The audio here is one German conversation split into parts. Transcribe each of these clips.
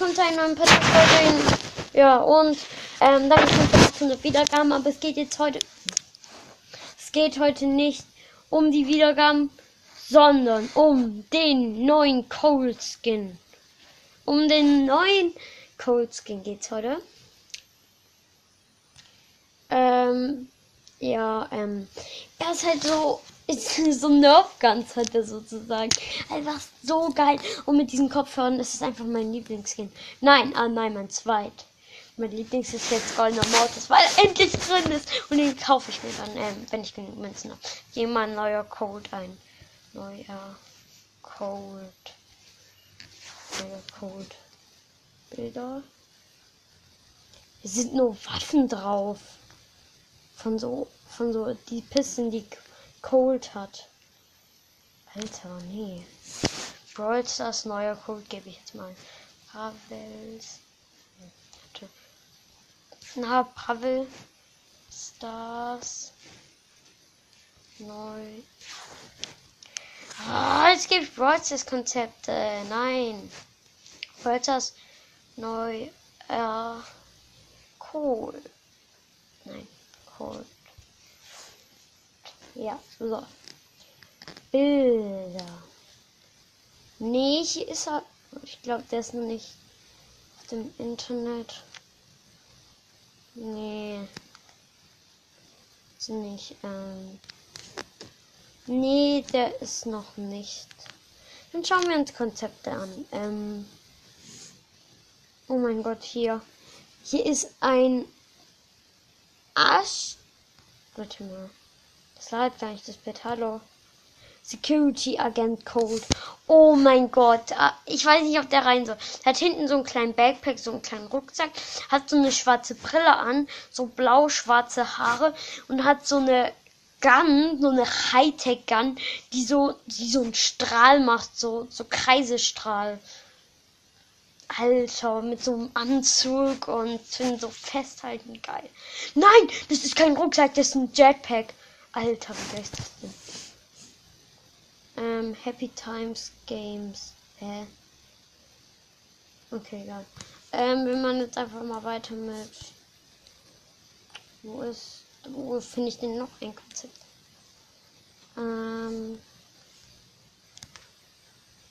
willkommen zu einem neuen Podcast-Folge. Ja, und ähm, danke für 800 Wiedergaben, aber es geht jetzt heute. Es geht heute nicht um die Wiedergaben, sondern um den neuen Cold Skin. Um den neuen Cold Skin geht's heute. Ähm, ja, ähm, er ist halt so so Nerf Guns hat er sozusagen. Einfach so geil. Und mit diesen Kopfhörern ist es einfach mein Lieblingsskin. Nein, ah nein, mein zweit. Mein Lieblings ist jetzt Goldener Mortis, weil er endlich drin ist. Und den kaufe ich mir dann, ähm, wenn ich genug Münzen habe. Gehe mal ein neuer Code ein. Neuer Code. Neuer Code. Bilder. Es sind nur Waffen drauf. Von so, von so, die Pissen, die Cold hat. Alter, nee. Brawl Stars neuer Code gebe ich jetzt mal. Pavels. Na, Pavel Stars. Neu. Ah, es gibt Brawl Stars Konzepte. Nein. Brawl Stars neu. Äh, cool. Nein, cool. Ja, so. Bilder. Nee, hier ist er. Ich glaube, der ist noch nicht auf dem Internet. Nee. Ist nicht, ähm. Nee, der ist noch nicht. Dann schauen wir uns Konzepte an. Ähm. Oh mein Gott, hier. Hier ist ein Asch. Warte mal. Das ladet gar nicht das Bett. Hallo. Security Agent Code. Oh mein Gott. Ah, ich weiß nicht, ob der rein soll. Der hat hinten so einen kleinen Backpack, so einen kleinen Rucksack, hat so eine schwarze Brille an, so blau-schwarze Haare und hat so eine Gun, so eine Hightech-Gun, die so, die so einen Strahl macht, so, so Kreisestrahl. Alter, mit so einem Anzug und so festhalten, geil. Nein, das ist kein Rucksack, das ist ein Jetpack. Alter, wie ist das denn? Ähm, Happy Times Games. Hä? Okay, egal. Ähm, wir machen jetzt einfach mal weiter mit. Wo ist. Wo finde ich denn noch ein Konzept? Ähm.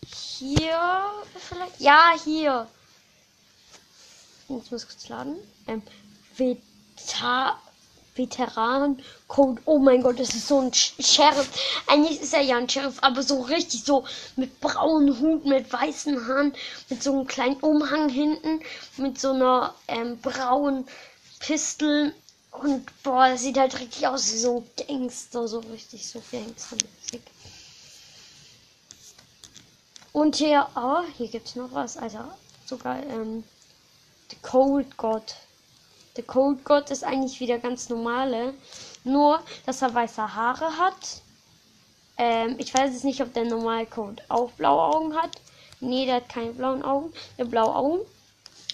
Hier vielleicht? Ja, hier. Jetzt muss ich kurz laden. Ähm, Veta Veteran-Code. Oh mein Gott, das ist so ein Sheriff. Eigentlich ist er ja ein Sheriff, aber so richtig so mit braunen Hut, mit weißen Haaren, mit so einem kleinen Umhang hinten, mit so einer ähm, braunen Pistel. Und boah, das sieht halt richtig aus wie so Gangster, so richtig so Gangstermusik. Und hier, oh, hier gibt's noch was, Alter. Sogar, ähm, The Cold God. Der Cold God ist eigentlich wieder ganz normale. Nur, dass er weiße Haare hat. Ähm, ich weiß jetzt nicht, ob der normale Code auch blaue Augen hat. Nee, der hat keine blauen Augen. Der blaue Augen.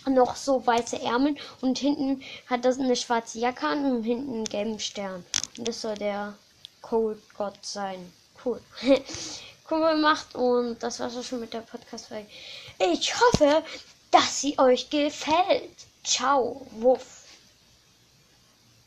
Noch so weiße Ärmel. Und hinten hat das eine schwarze Jacke an und hinten einen gelben Stern. Und das soll der Cold God sein. Cool. cool gemacht. Und das war's auch schon mit der Podcast-Folge. Ich hoffe, dass sie euch gefällt. Ciao, Wuff.